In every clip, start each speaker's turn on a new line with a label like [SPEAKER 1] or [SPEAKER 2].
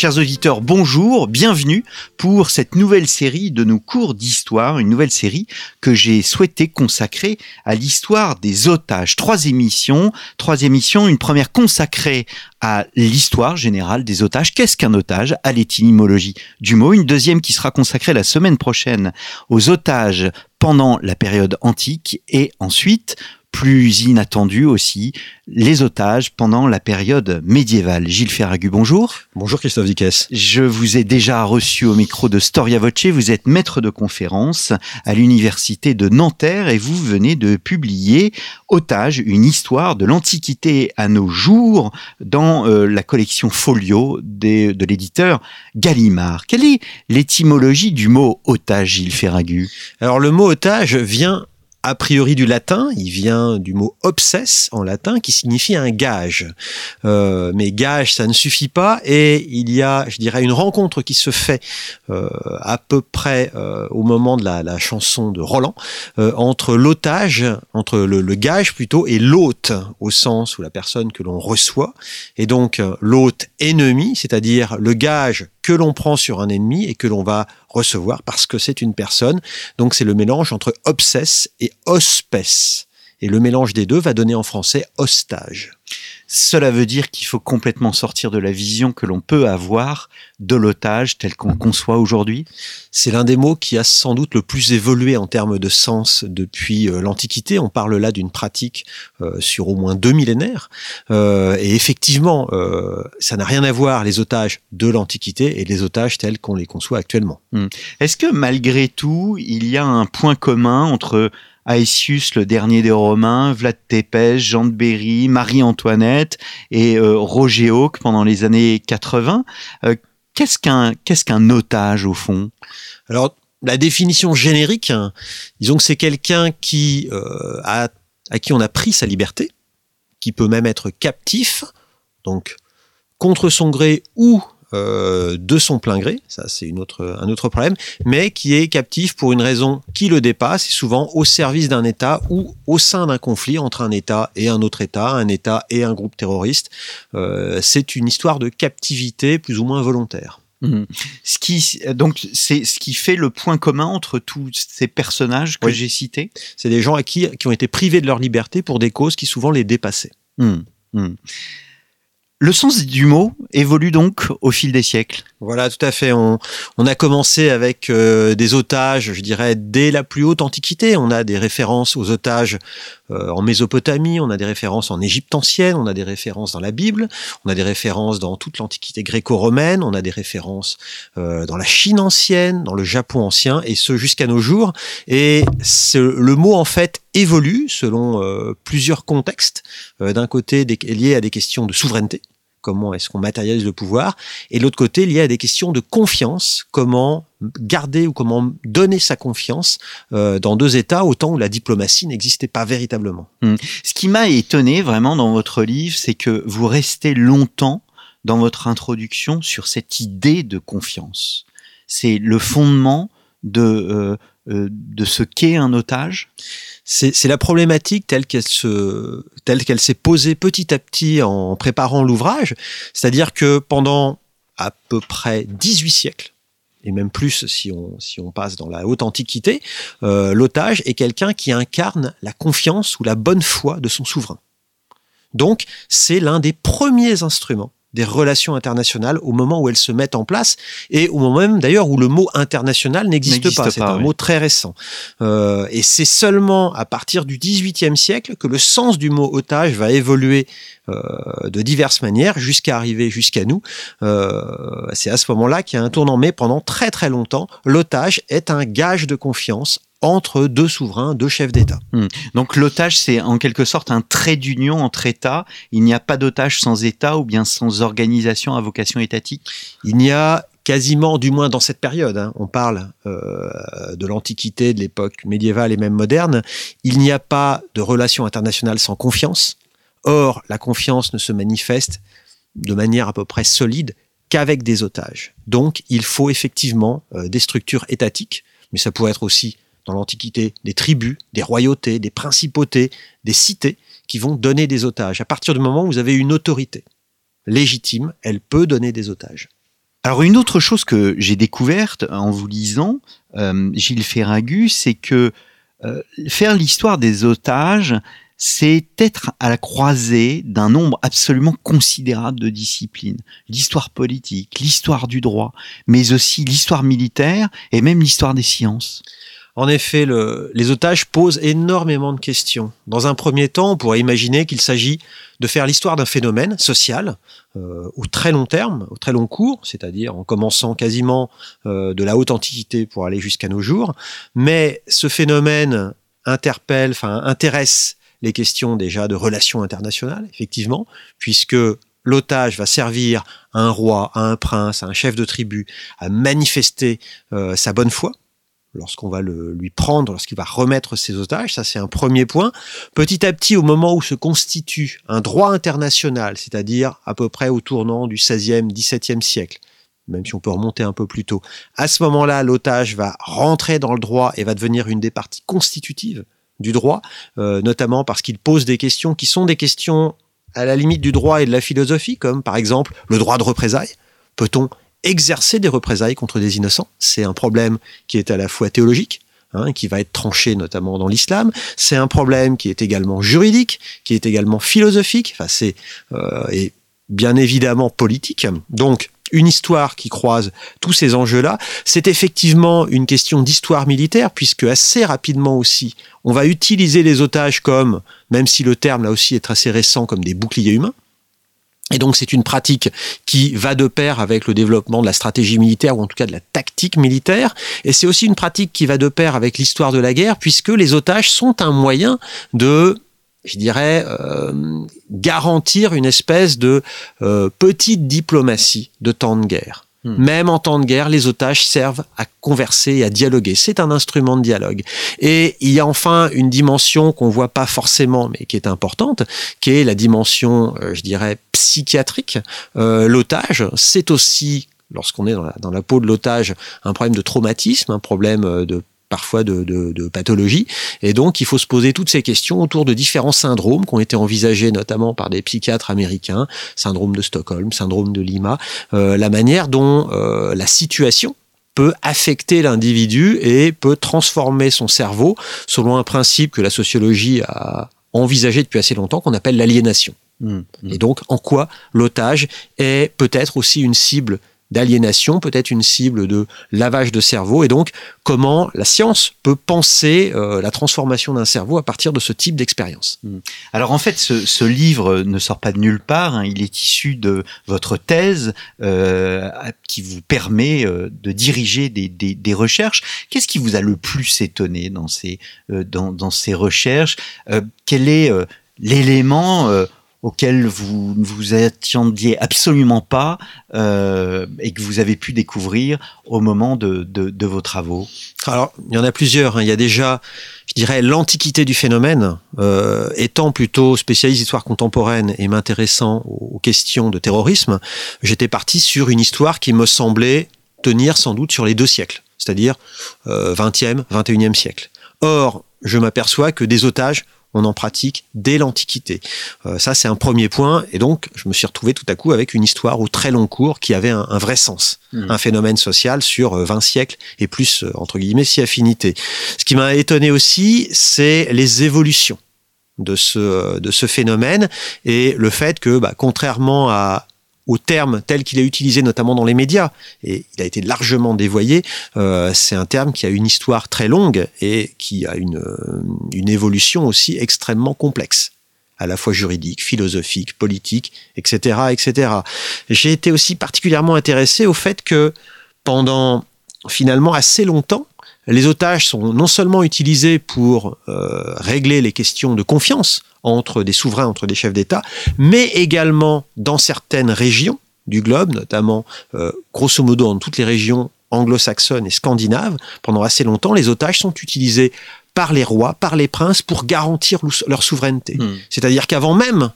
[SPEAKER 1] Chers auditeurs, bonjour, bienvenue pour cette nouvelle série de nos cours d'histoire, une nouvelle série que j'ai souhaité consacrer à l'histoire des otages. Trois émissions, trois émissions, une première consacrée à l'histoire générale des otages. Qu'est-ce qu'un otage? À l'étymologie du mot? Une deuxième qui sera consacrée la semaine prochaine aux otages pendant la période antique et ensuite plus inattendu aussi, les otages pendant la période médiévale. Gilles Ferragu, bonjour.
[SPEAKER 2] Bonjour Christophe Dickès.
[SPEAKER 1] Je vous ai déjà reçu au micro de Storia Voce. Vous êtes maître de conférence à l'université de Nanterre et vous venez de publier Otage, une histoire de l'Antiquité à nos jours dans euh, la collection Folio de l'éditeur Gallimard. Quelle est l'étymologie du mot otage, Gilles Ferragu?
[SPEAKER 2] Alors le mot otage vient a priori du latin, il vient du mot obsesse en latin qui signifie un gage. Euh, mais gage, ça ne suffit pas et il y a, je dirais, une rencontre qui se fait euh, à peu près euh, au moment de la, chanson de Roland euh, entre l'otage, entre le, le, gage plutôt, et l'hôte au sens où la personne que l'on reçoit. Et donc l'hôte ennemi, c'est-à-dire le gage que l'on prend sur un ennemi et que l'on va recevoir parce que c'est une personne. Donc c'est le mélange entre obsesse et hospès. Et le mélange des deux va donner en français hostage.
[SPEAKER 1] Cela veut dire qu'il faut complètement sortir de la vision que l'on peut avoir de l'otage tel qu'on conçoit aujourd'hui
[SPEAKER 2] C'est l'un des mots qui a sans doute le plus évolué en termes de sens depuis euh, l'Antiquité. On parle là d'une pratique euh, sur au moins deux millénaires. Euh, et effectivement, euh, ça n'a rien à voir les otages de l'Antiquité et les otages tels qu'on les conçoit actuellement.
[SPEAKER 1] Hum. Est-ce que malgré tout, il y a un point commun entre Aesius, le dernier des Romains, Vlad Tepes, Jean de Berry, Marie-Antoinette et euh, Roger Hawke pendant les années 80. Euh, qu'est-ce qu'un otage au fond?
[SPEAKER 2] Alors la définition générique, disons que c'est quelqu'un qui euh, a à qui on a pris sa liberté, qui peut même être captif, donc contre son gré ou euh, de son plein gré, ça c'est une autre, un autre problème, mais qui est captif pour une raison qui le dépasse et souvent au service d'un État ou au sein d'un conflit entre un État et un autre État, un État et un groupe terroriste. Euh, c'est une histoire de captivité plus ou moins volontaire.
[SPEAKER 1] Mmh. Ce qui, donc, c'est ce qui fait le point commun entre tous ces personnages que
[SPEAKER 2] Oui.
[SPEAKER 1] j'ai cités.
[SPEAKER 2] C'est des gens à qui, qui ont été privés de leur liberté pour des causes qui souvent les dépassaient.
[SPEAKER 1] Mmh. Mmh. Le sens du mot évolue donc au fil des siècles.
[SPEAKER 2] Voilà, tout à fait. On, a commencé avec euh, des otages, je dirais, dès la plus haute antiquité. On a des références aux otages euh, en Mésopotamie, on a des références en Égypte ancienne, on a des références dans la Bible, on a des références dans toute l'antiquité gréco-romaine, on a des références euh, dans la Chine ancienne, dans le Japon ancien, et ce jusqu'à nos jours. Et ce- le mot, en fait, évolue selon euh, plusieurs contextes. Euh, D'un côté, des, lié à des questions de souveraineté comment est-ce qu'on matérialise le pouvoir, et l'autre côté, lié à des questions de confiance, comment garder ou comment donner sa confiance euh, dans deux États au temps où la diplomatie n'existait pas véritablement.
[SPEAKER 1] Ce qui m'a étonné vraiment dans votre livre, c'est que vous restez longtemps dans votre introduction sur cette idée de confiance. C'est le fondement de, euh, euh, de ce qu'est un otage?
[SPEAKER 2] C'est la problématique telle qu'elle se telle qu'elle s'est posée petit à petit en préparant l'ouvrage, c'est-à-dire que pendant à peu près 18 siècles et même plus si on si on passe dans la haute antiquité, euh, l'otage est quelqu'un qui incarne la confiance ou la bonne foi de son souverain. Donc, c'est l'un des premiers instruments des relations internationales au moment où elles se mettent en place et au moment même d'ailleurs où le mot international n'existe pas. C'est un
[SPEAKER 1] oui.
[SPEAKER 2] mot très récent. Euh, et c'est seulement à partir du XVIIIe siècle que le sens du mot otage va évoluer euh, de diverses manières jusqu'à arriver jusqu'à nous. Euh, c'est à ce moment-là qu'il y a un tournant. Mais pendant très très longtemps, l'otage est un gage de confiance entre deux souverains, deux chefs d'État.
[SPEAKER 1] Donc l'otage, c'est en quelque sorte un trait d'union entre États. Il n'y a pas d'otage sans État ou bien sans organisation à vocation étatique?
[SPEAKER 2] Il n'y a quasiment, du moins dans cette période, hein, on parle euh, de l'Antiquité, de l'époque médiévale et même moderne, il n'y a pas de relation internationale sans confiance. Or, la confiance ne se manifeste de manière à peu près solide qu'avec des otages. Donc, il faut effectivement euh, des structures étatiques, mais ça pourrait être aussi dans l'Antiquité des tribus, des royautés, des principautés, des cités qui vont donner des otages. À partir du moment où vous avez une autorité légitime, elle peut donner des otages.
[SPEAKER 1] Alors une autre chose que j'ai découverte en vous lisant, euh, Gilles Ferragu, c'est que euh, faire l'histoire des otages, c'est être à la croisée d'un nombre absolument considérable de disciplines. L'histoire politique, l'histoire du droit, mais aussi l'histoire militaire et même l'histoire des sciences.
[SPEAKER 2] En effet, le, les otages posent énormément de questions. Dans un premier temps, on pourrait imaginer qu'il s'agit de faire l'histoire d'un phénomène social euh, au très long terme, au très long cours, c'est-à-dire en commençant quasiment euh, de la haute antiquité pour aller jusqu'à nos jours. Mais ce phénomène interpelle, enfin intéresse les questions déjà de relations internationales, effectivement, puisque l'otage va servir à un roi, à un prince, à un chef de tribu à manifester euh, sa bonne foi lorsqu'on va le, lui prendre, lorsqu'il va remettre ses otages. Ça, c'est un premier point. Petit à petit, au moment où se constitue un droit international, c'est-à-dire à peu près au tournant du 16e, 17e siècle, même si on peut remonter un peu plus tôt, à ce moment-là, l'otage va rentrer dans le droit et va devenir une des parties constitutives du droit, euh, notamment parce qu'il pose des questions qui sont des questions à la limite du droit et de la philosophie, comme par exemple le droit de représailles. Peut-on exercer des représailles contre des innocents. C'est un problème qui est à la fois théologique, hein, qui va être tranché notamment dans l'islam. C'est un problème qui est également juridique, qui est également philosophique. Enfin, c'est euh, et bien évidemment politique. Donc une histoire qui croise tous ces enjeux-là, c'est effectivement une question d'histoire militaire, puisque assez rapidement aussi, on va utiliser les otages comme, même si le terme là aussi est assez récent, comme des boucliers humains. Et donc c'est une pratique qui va de pair avec le développement de la stratégie militaire ou en tout cas de la tactique militaire. Et c'est aussi une pratique qui va de pair avec l'histoire de la guerre puisque les otages sont un moyen de je dirais, euh, garantir une espèce de euh, petite diplomatie de temps de guerre. Hmm. Même en temps de guerre, les otages servent à converser et à dialoguer. C'est un instrument de dialogue. Et il y a enfin une dimension qu'on voit pas forcément, mais qui est importante, qui est la dimension, euh, je dirais, psychiatrique. Euh, l'otage, c'est aussi lorsqu'on est dans la, peau de l'otage, un problème de traumatisme, un problème euh, de parfois de, de, de, pathologie. Et donc, il faut se poser toutes ces questions autour de différents syndromes qui ont été envisagés notamment par des psychiatres américains, syndrome de Stockholm, syndrome de Lima, euh, la manière dont euh, la situation peut affecter l'individu et peut transformer son cerveau selon un principe que la sociologie a envisagé depuis assez longtemps qu'on appelle l'aliénation. Mmh, mmh. Et donc, en quoi l'otage est peut-être aussi une cible d'aliénation, peut-être une cible de lavage de cerveau, et donc comment la science peut penser euh, la transformation d'un cerveau à partir de ce type d'expérience.
[SPEAKER 1] Hmm. Alors en fait, ce, ce, livre ne sort pas de nulle part, hein, il est issu de votre thèse euh, qui vous permet euh, de diriger des, des, des recherches. Qu'est-ce qui vous a le plus étonné dans ces, euh, dans, dans, ces recherches? Euh, Quel est l'élément auquel vous ne vous attendiez absolument pas euh, et que vous avez pu découvrir au moment de, vos travaux
[SPEAKER 2] Alors, il y en a plusieurs. Hein. Il y a déjà, je dirais, l'antiquité du phénomène. Euh, étant plutôt spécialiste d'histoire contemporaine et m'intéressant aux questions de terrorisme, j'étais parti sur une histoire qui me semblait tenir sans doute sur les deux siècles, c'est-à-dire euh, 20e, 21e siècle. Or, je m'aperçois que des otages on en pratique dès l'Antiquité. Euh, ça, c'est un premier point. Et donc, je me suis retrouvé tout à coup avec une histoire au très long cours qui avait un, un vrai sens. Mmh. Un phénomène social sur 20 euh, siècles et plus, euh, entre guillemets, si affinité. Ce qui m'a étonné aussi, c'est les évolutions de ce, de ce phénomène et le fait que, bah, contrairement à au terme tel qu'il est utilisé notamment dans les médias, et il a été largement dévoyé, euh, c'est un terme qui a une histoire très longue et qui a une, euh, une évolution aussi extrêmement complexe à la fois juridique, philosophique, politique, etc., etc. J'ai été aussi particulièrement intéressé au fait que pendant finalement assez longtemps, les otages sont non seulement utilisés pour euh, régler les questions de confiance entre des souverains, entre des chefs d'État, mais également dans certaines régions du globe, notamment euh, grosso modo dans toutes les régions anglo-saxonnes et scandinaves, pendant assez longtemps, les otages sont utilisés par les rois, par les princes, pour garantir leur souveraineté. Mmh. C'est-à-dire qu'avant même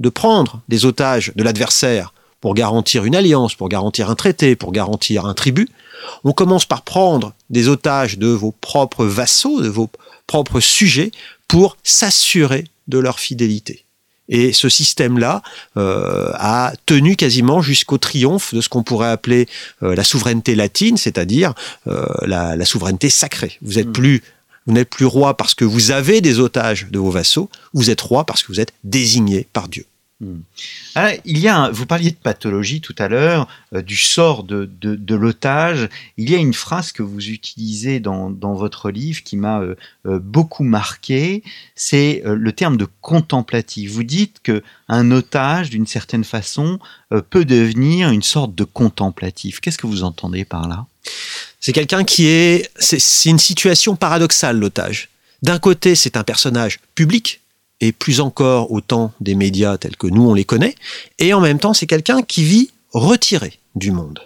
[SPEAKER 2] de prendre des otages de l'adversaire pour garantir une alliance, pour garantir un traité, pour garantir un tribut, on commence par prendre des otages de vos propres vassaux, de vos propres sujets, pour s'assurer de leur fidélité. Et ce système-là euh, a tenu quasiment jusqu'au triomphe de ce qu'on pourrait appeler euh, la souveraineté latine, c'est-à-dire euh, la, la, souveraineté sacrée. Vous mm. plus vous n'êtes plus roi parce que vous avez des otages de vos vassaux, vous êtes roi parce que vous êtes désigné par Dieu.
[SPEAKER 1] Hmm. Ah, il y a, vous parliez de pathologie tout à l'heure, euh, du sort de, de, l'otage. Il y a une phrase que vous utilisez dans, dans votre livre qui m'a euh, euh, beaucoup marqué. C'est le terme de contemplatif. Vous dites que un otage, d'une certaine façon, peut devenir une sorte de contemplatif. Qu'est-ce que vous entendez par là?
[SPEAKER 2] C'est quelqu'un qui est, c'est une situation paradoxale l'otage. D'un côté, c'est un personnage public et plus encore au temps des médias tels que nous on les connaît, et en même temps c'est quelqu'un qui vit retiré du monde.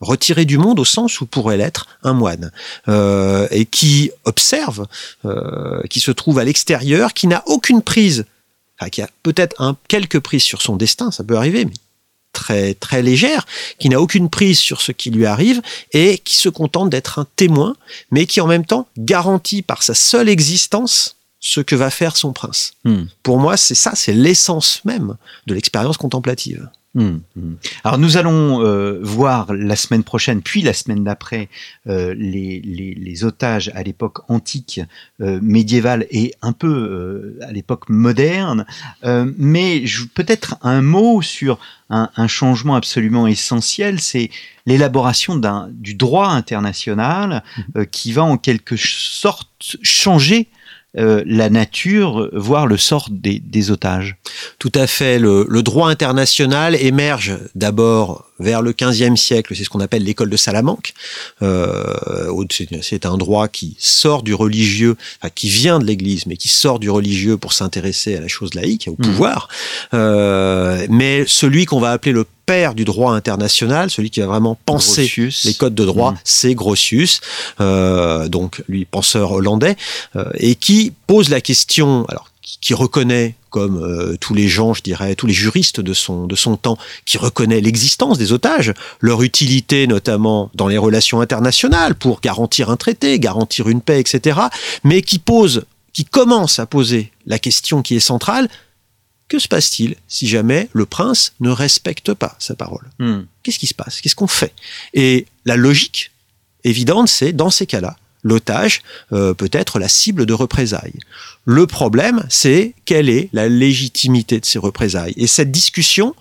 [SPEAKER 2] Retiré du monde au sens où pourrait l'être un moine, euh, et qui observe, euh, qui se trouve à l'extérieur, qui n'a aucune prise, enfin, qui a peut-être un, quelques prises sur son destin, ça peut arriver, mais très très légère, qui n'a aucune prise sur ce qui lui arrive et qui se contente d'être un témoin, mais qui en même temps garantit par sa seule existence ce que va faire son prince. Hmm. Pour moi, c'est ça, c'est l'essence même de l'expérience contemplative.
[SPEAKER 1] Hmm, hmm. Alors nous allons euh, voir la semaine prochaine, puis la semaine d'après, euh, les, les, otages à l'époque antique, euh, médiévale et un peu à l'époque moderne. mais peut-être un mot sur un, un changement absolument essentiel, c'est l'élaboration du droit international qui va en quelque sorte changer euh, la nature, voire le sort des, otages.
[SPEAKER 2] Tout à fait. Le, le droit international émerge d'abord vers le XVe siècle, c'est ce qu'on appelle l'école de Salamanque. Euh, c'est un droit qui sort du religieux, enfin, qui vient de l'Église, mais qui sort du religieux pour s'intéresser à la chose laïque, au mmh. pouvoir. Euh, mais celui qu'on va appeler le père du droit international, celui qui va vraiment penser les codes de droit, mmh. c'est Grotius, euh, donc lui penseur hollandais, euh, et qui pose la question, alors qui reconnaît, comme euh, tous les gens, je dirais, tous les juristes de son, de son temps, qui reconnaît l'existence des otages, leur utilité notamment dans les relations internationales pour garantir un traité, garantir une paix, etc., mais qui pose, qui commence à poser la question qui est centrale, que se passe-t-il si jamais le prince ne respecte pas sa parole? Hmm. Qu'est-ce qui se passe? Qu'est-ce qu'on fait? Et la logique évidente, c'est dans ces cas-là, l'otage euh, peut être la cible de représailles. Le problème, c'est quelle est la légitimité de ces représailles. Et cette discussion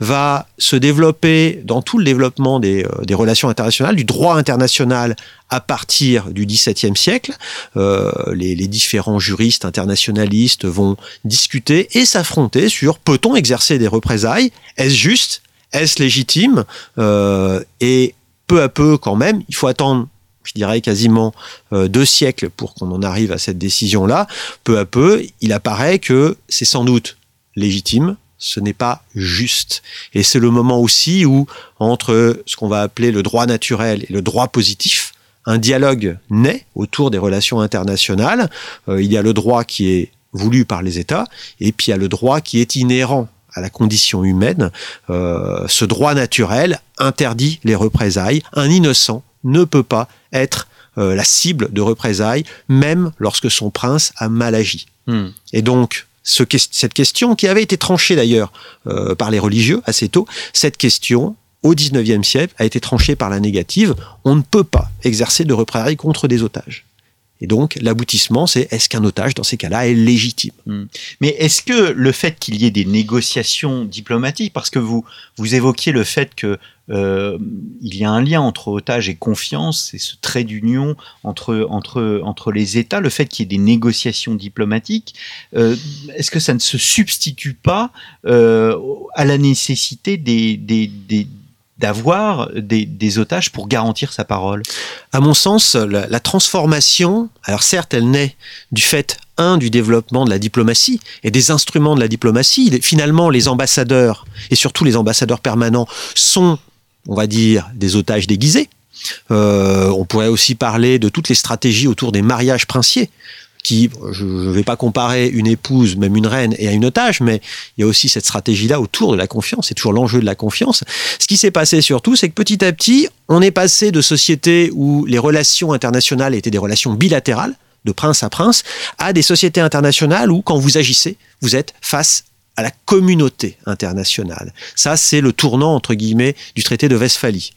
[SPEAKER 2] va se développer dans tout le développement des, euh, relations internationales, du droit international à partir du XVIIe siècle. Euh, les, différents juristes internationalistes vont discuter et s'affronter sur peut-on exercer des représailles? Est-ce juste? Est-ce légitime? Et peu à peu, quand même, il faut attendre je dirais quasiment euh, deux siècles pour qu'on en arrive à cette décision-là, peu à peu, il apparaît que c'est sans doute légitime, ce n'est pas juste. Et c'est le moment aussi où, entre ce qu'on va appeler le droit naturel et le droit positif, un dialogue naît autour des relations internationales. Euh, il y a le droit qui est voulu par les États, et puis il y a le droit qui est inhérent à la condition humaine. Euh, ce droit naturel interdit les représailles. Un innocent ne peut pas être euh, la cible de représailles, même lorsque son prince a mal agi. Hmm. Et donc, ce, cette question, qui avait été tranchée d'ailleurs euh, par les religieux assez tôt, cette question, au XIXe siècle, a été tranchée par la négative. On ne peut pas exercer de représailles contre des otages. Et donc, l'aboutissement, c'est est-ce qu'un otage, dans ces cas-là, est légitime? Hmm.
[SPEAKER 1] Mais est-ce que le fait qu'il y ait des négociations diplomatiques, parce que vous, vous évoquiez le fait que euh, il y a un lien entre otage et confiance, c'est ce trait d'union entre, entre, entre les États, le fait qu'il y ait des négociations diplomatiques, euh, est-ce que ça ne se substitue pas euh, à la nécessité des, des, des d'avoir des, otages pour garantir sa parole
[SPEAKER 2] À mon sens, la, transformation, alors certes, elle naît du fait, un, du développement de la diplomatie et des instruments de la diplomatie. Finalement, les ambassadeurs, et surtout les ambassadeurs permanents, sont, on va dire, des otages déguisés. Euh, on pourrait aussi parler de toutes les stratégies autour des mariages princiers qui, je ne vais pas comparer une épouse, même une reine, et à une otage, mais il y a aussi cette stratégie-là autour de la confiance. C'est toujours l'enjeu de la confiance. Ce qui s'est passé surtout, c'est que petit à petit, on est passé de sociétés où les relations internationales étaient des relations bilatérales, de prince à prince, à des sociétés internationales où, quand vous agissez, vous êtes face à la communauté internationale. Ça, c'est le tournant, entre guillemets, du traité de Westphalie.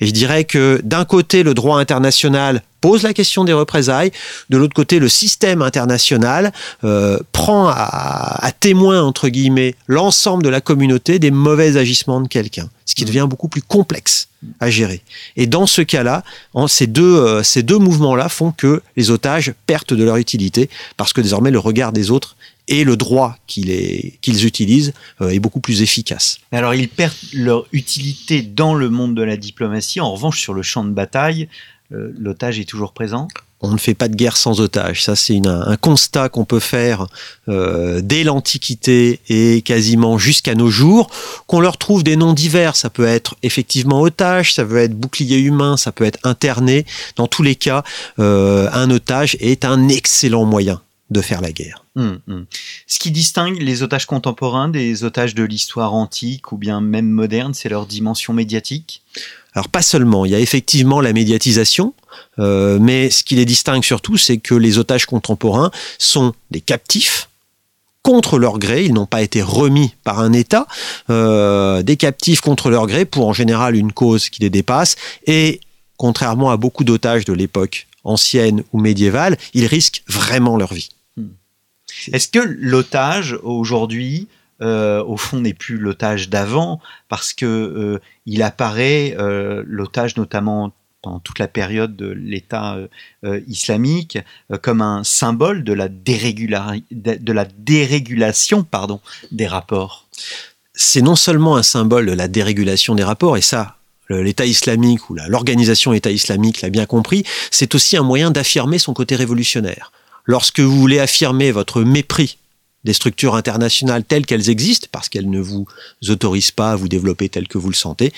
[SPEAKER 2] Et je dirais que d'un côté, le droit international pose la question des représailles, de l'autre côté, le système international euh, prend à, à, témoin, entre guillemets, l'ensemble de la communauté des mauvais agissements de quelqu'un, ce qui mmh. devient beaucoup plus complexe à gérer. Et dans ce cas-là, ces deux, euh, ces deux mouvements-là font que les otages perdent de leur utilité, parce que désormais, le regard des autres et le droit qu'ils utilisent euh, est beaucoup plus efficace.
[SPEAKER 1] Alors ils perdent leur utilité dans le monde de la diplomatie. En revanche, sur le champ de bataille, euh, l'otage est toujours présent?
[SPEAKER 2] On ne fait pas de guerre sans otage. Ça, c'est un constat qu'on peut faire euh, dès l'Antiquité et quasiment jusqu'à nos jours. Qu'on leur trouve des noms divers. Ça peut être effectivement otage, ça peut être bouclier humain, ça peut être interné. Dans tous les cas, euh, un otage est un excellent moyen de faire la guerre.
[SPEAKER 1] Hum, hum. Ce qui distingue les otages contemporains des otages de l'histoire antique ou bien même moderne, c'est leur dimension médiatique?
[SPEAKER 2] Alors pas seulement, il y a effectivement la médiatisation, euh, mais ce qui les distingue surtout, c'est que les otages contemporains sont des captifs contre leur gré, ils n'ont pas été remis par un État, euh, des captifs contre leur gré pour en général une cause qui les dépasse, et contrairement à beaucoup d'otages de l'époque ancienne ou médiévale, ils risquent vraiment leur vie.
[SPEAKER 1] Est-ce que l'otage aujourd'hui euh, au fond n'est plus l'otage d'avant parce que euh, apparaît euh, l'otage notamment pendant toute la période de l'État islamique comme un symbole de la, dérégulation des rapports?
[SPEAKER 2] C'est non seulement un symbole de la dérégulation des rapports, et ça, l'État islamique ou l'organisation État islamique l'a bien compris, c'est aussi un moyen d'affirmer son côté révolutionnaire. Lorsque vous voulez affirmer votre mépris des structures internationales telles qu'elles existent, parce qu'elles ne vous autorisent pas à vous développer tel que vous le sentez,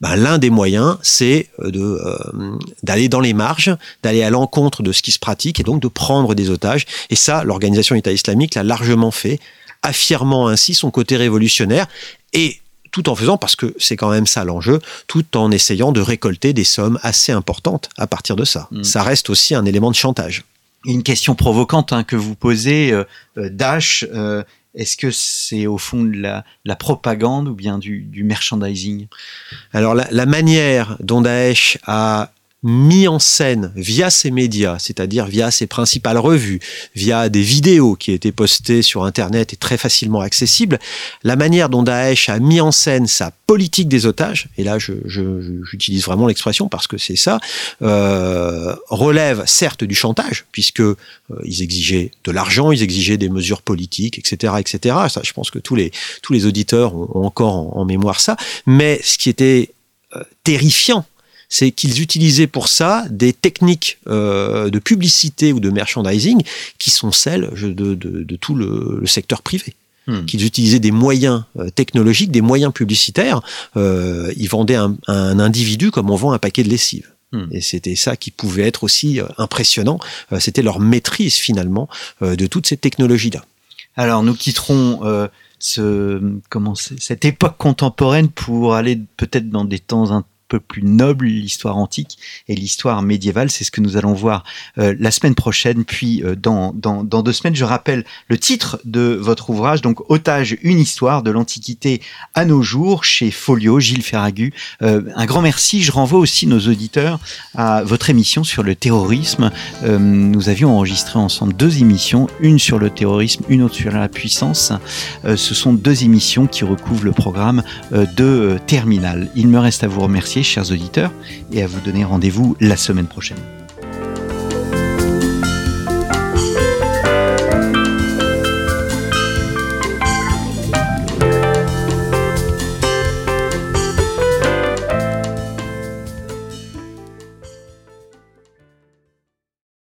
[SPEAKER 2] ben, l'un des moyens, c'est euh, euh, d'aller dans les marges, d'aller à l'encontre de ce qui se pratique et donc de prendre des otages. Et ça, l'organisation État islamique l'a largement fait, affirmant ainsi son côté révolutionnaire et tout en faisant, parce que c'est quand même ça l'enjeu, tout en essayant de récolter des sommes assez importantes à partir de ça. Mmh. Ça reste aussi un élément de chantage
[SPEAKER 1] une question provocante hein, que vous posez, euh, euh, Dash, euh, est-ce que c'est au fond de la, propagande ou bien du, du merchandising?
[SPEAKER 2] Alors la, manière dont Daesh a mis en scène via ses médias, c'est-à-dire via ses principales revues, via des vidéos qui étaient postées sur Internet et très facilement accessibles, la manière dont Daesh a mis en scène sa politique des otages, et là j'utilise je, vraiment l'expression parce que c'est ça, euh, relève certes du chantage, puisque euh, ils exigeaient de l'argent, ils exigeaient des mesures politiques, etc., etc. Ça, je pense que tous les tous les auditeurs ont, encore en, en mémoire ça. Mais ce qui était euh, terrifiant c'est qu'ils utilisaient pour ça des techniques euh, de publicité ou de merchandising qui sont celles de, tout le, secteur privé. Hmm. qu'ils utilisaient des moyens euh, technologiques, des moyens publicitaires. Euh, ils vendaient un, individu comme on vend un paquet de lessive. Hmm. Et c'était ça qui pouvait être aussi impressionnant. c'était leur maîtrise finalement de toutes ces technologies-là.
[SPEAKER 1] Alors nous quitterons ce, comment cette époque contemporaine pour aller peut-être dans des temps un peu plus noble, l'histoire antique et l'histoire médiévale. C'est ce que nous allons voir euh, la semaine prochaine, puis euh, dans, dans, deux semaines. Je rappelle le titre de votre ouvrage, donc Otage, une histoire de l'Antiquité à nos jours, chez Folio, Gilles Ferragu. Euh, un grand merci. Je renvoie aussi nos auditeurs à votre émission sur le terrorisme. nous avions enregistré ensemble deux émissions, une sur le terrorisme, une autre sur la puissance. ce sont deux émissions qui recouvrent le programme de Terminal. Il me reste à vous remercier chers auditeurs, et à vous donner rendez-vous la semaine prochaine.